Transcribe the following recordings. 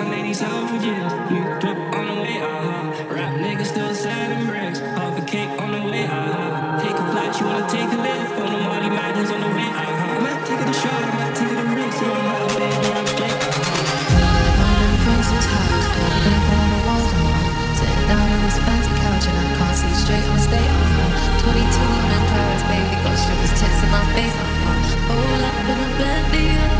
180 out for years. New drip on the way, aha. Rap niggas still selling bricks. Half a cake on the way, aha. Take a flight, you wanna take a lift? On the money, Madden's on the way, aha. I might take it a shot, I might take a risk. You I'm straight. Princess house, don't on the walls no more. Sitting down on this fancy couch and I can't see straight. I'ma 22 in Paris, baby, got strip tits in my face. I'm Roll up in a bendy.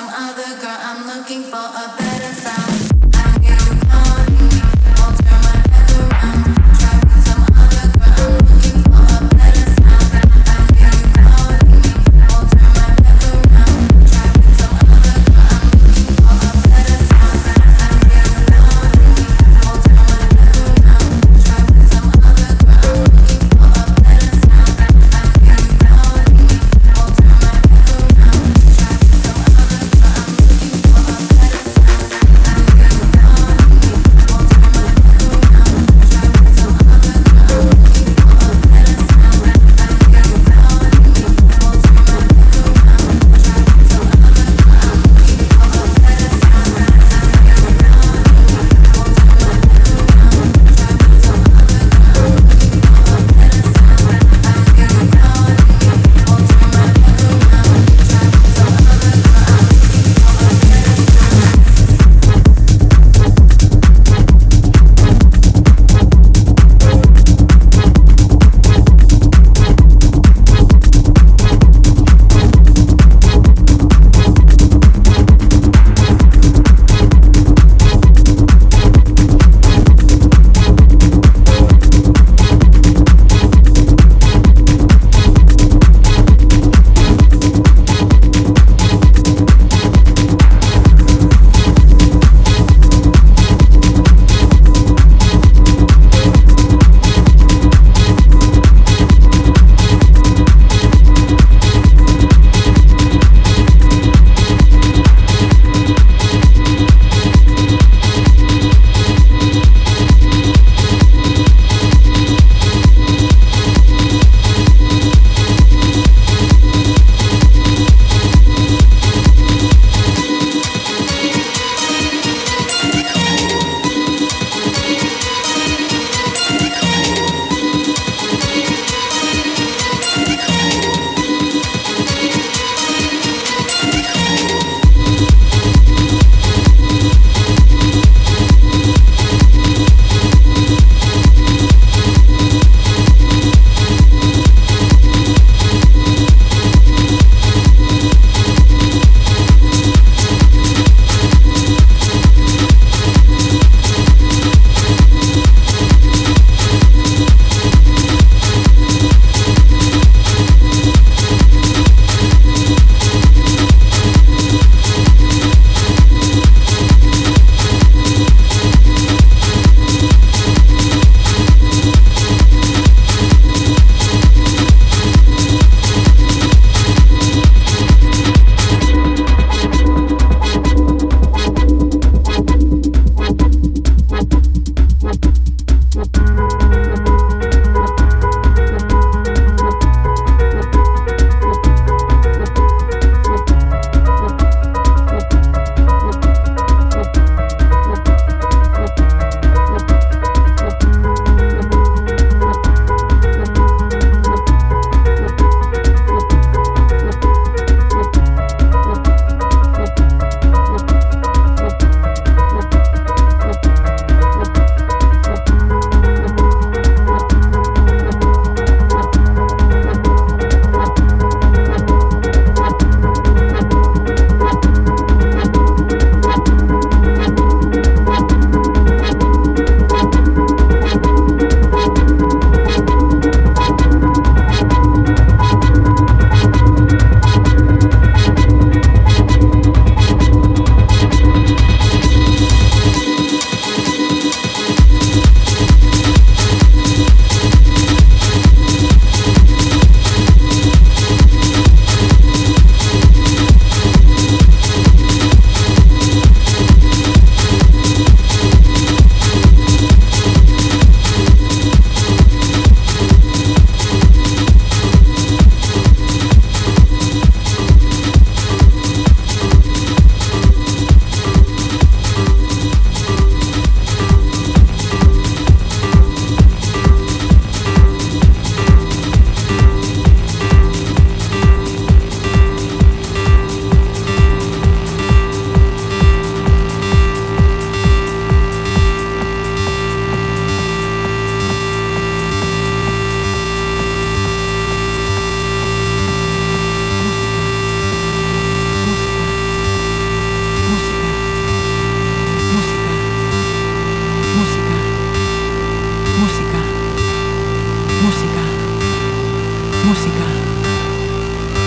some other girl. I'm looking for a better sound.